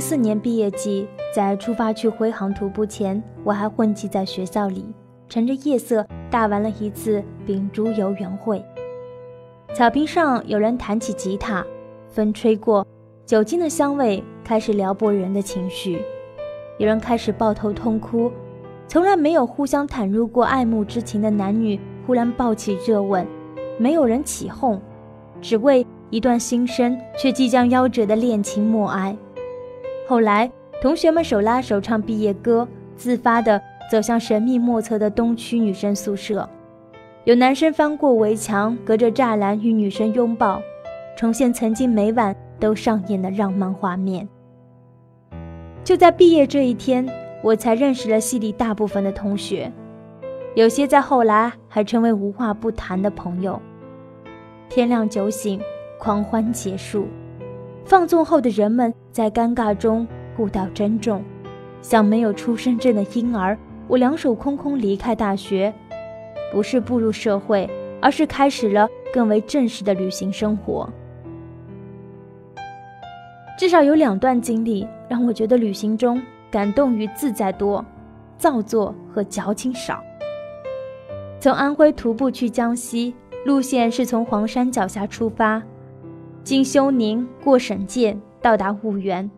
四年毕业季，在出发去辉航徒步前，我还混迹在学校里，乘着夜色大玩了一次秉烛游园会。草坪上有人弹起吉他，风吹过，酒精的香味开始撩拨人的情绪。有人开始抱头痛哭，从来没有互相袒露过爱慕之情的男女忽然抱起热吻，没有人起哄，只为一段新生却即将夭折的恋情默哀。后来，同学们手拉手唱毕业歌，自发地走向神秘莫测的东区女生宿舍。有男生翻过围墙，隔着栅栏与女生拥抱，重现曾经每晚都上演的浪漫画面。就在毕业这一天，我才认识了系里大部分的同学，有些在后来还成为无话不谈的朋友。天亮酒醒，狂欢结束。放纵后的人们在尴尬中互道珍重，像没有出生证的婴儿。我两手空空离开大学，不是步入社会，而是开始了更为正式的旅行生活。至少有两段经历让我觉得旅行中感动与自在多，造作和矫情少。从安徽徒步去江西，路线是从黄山脚下出发。经休宁过沈界，到达婺源，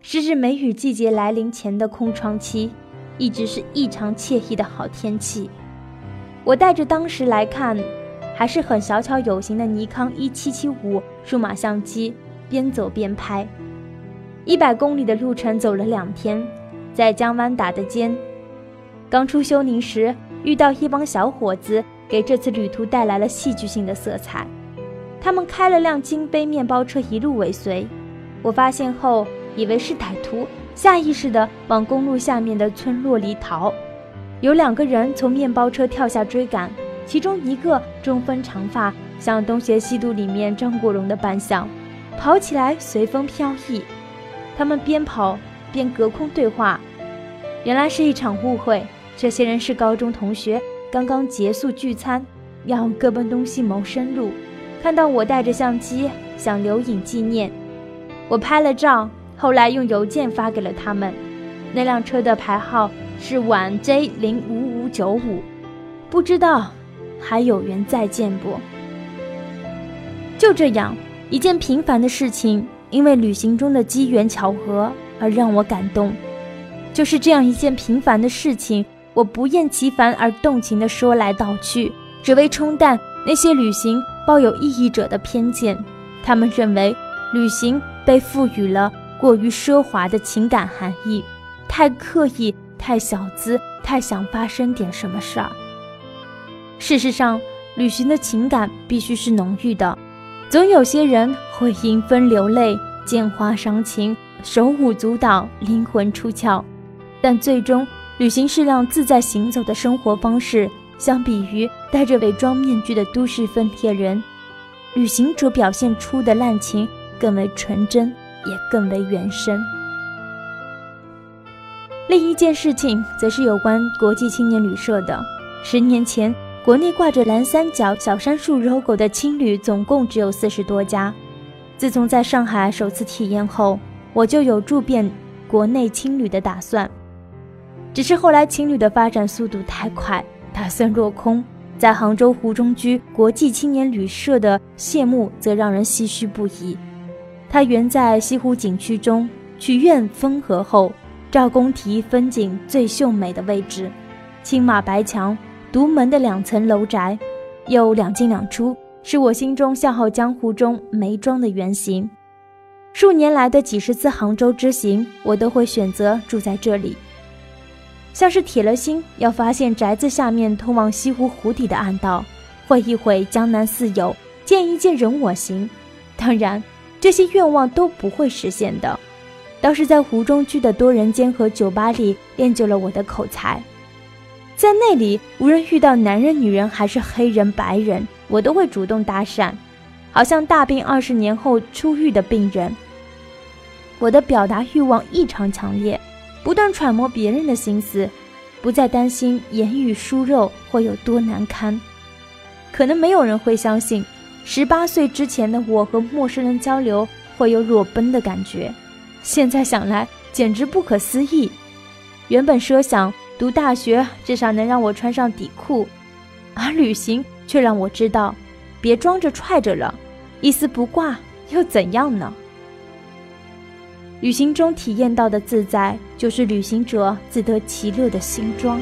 时值梅雨季节来临前的空窗期，一直是异常惬意的好天气。我带着当时来看还是很小巧有型的尼康一七七五数码相机，边走边拍。一百公里的路程走了两天，在江湾打的尖。刚出休宁时，遇到一帮小伙子，给这次旅途带来了戏剧性的色彩。他们开了辆金杯面包车，一路尾随。我发现后，以为是歹徒，下意识地往公路下面的村落里逃。有两个人从面包车跳下追赶，其中一个中分长发，像《东邪西毒》里面张国荣的扮相，跑起来随风飘逸。他们边跑边隔空对话，原来是一场误会。这些人是高中同学，刚刚结束聚餐，要各奔东西谋生路。看到我带着相机，想留影纪念，我拍了照，后来用邮件发给了他们。那辆车的牌号是皖 J 零五五九五，不知道还有缘再见不？就这样，一件平凡的事情，因为旅行中的机缘巧合而让我感动。就是这样一件平凡的事情，我不厌其烦而动情地说来道去，只为冲淡那些旅行。抱有异议者的偏见，他们认为旅行被赋予了过于奢华的情感含义，太刻意、太小资、太想发生点什么事儿。事实上，旅行的情感必须是浓郁的。总有些人会迎风流泪、见花伤情、手舞足蹈、灵魂出窍，但最终，旅行是辆自在行走的生活方式。相比于戴着伪装面具的都市分帖人，旅行者表现出的滥情更为纯真，也更为原生。另一件事情则是有关国际青年旅社的。十年前，国内挂着蓝三角小杉树 logo 的青旅总共只有四十多家。自从在上海首次体验后，我就有住遍国内青旅的打算。只是后来青旅的发展速度太快。打算落空，在杭州湖中居国际青年旅社的谢幕则让人唏嘘不已。它原在西湖景区中曲院风荷后，赵公堤风景最秀美的位置，青马白墙，独门的两层楼宅，又两进两出，是我心中笑傲江湖中梅庄的原型。数年来的几十次杭州之行，我都会选择住在这里。像是铁了心要发现宅子下面通往西湖湖底的暗道，会一会江南四友，见一见人我行。当然，这些愿望都不会实现的。倒是在湖中居的多人间和酒吧里练就了我的口才，在那里，无论遇到男人、女人还是黑人、白人，我都会主动搭讪，好像大病二十年后出狱的病人。我的表达欲望异常强烈。不断揣摩别人的心思，不再担心言语疏漏会有多难堪。可能没有人会相信，十八岁之前的我和陌生人交流会有裸奔的感觉。现在想来简直不可思议。原本设想读大学至少能让我穿上底裤，而旅行却让我知道，别装着踹着了，一丝不挂又怎样呢？旅行中体验到的自在，就是旅行者自得其乐的新装。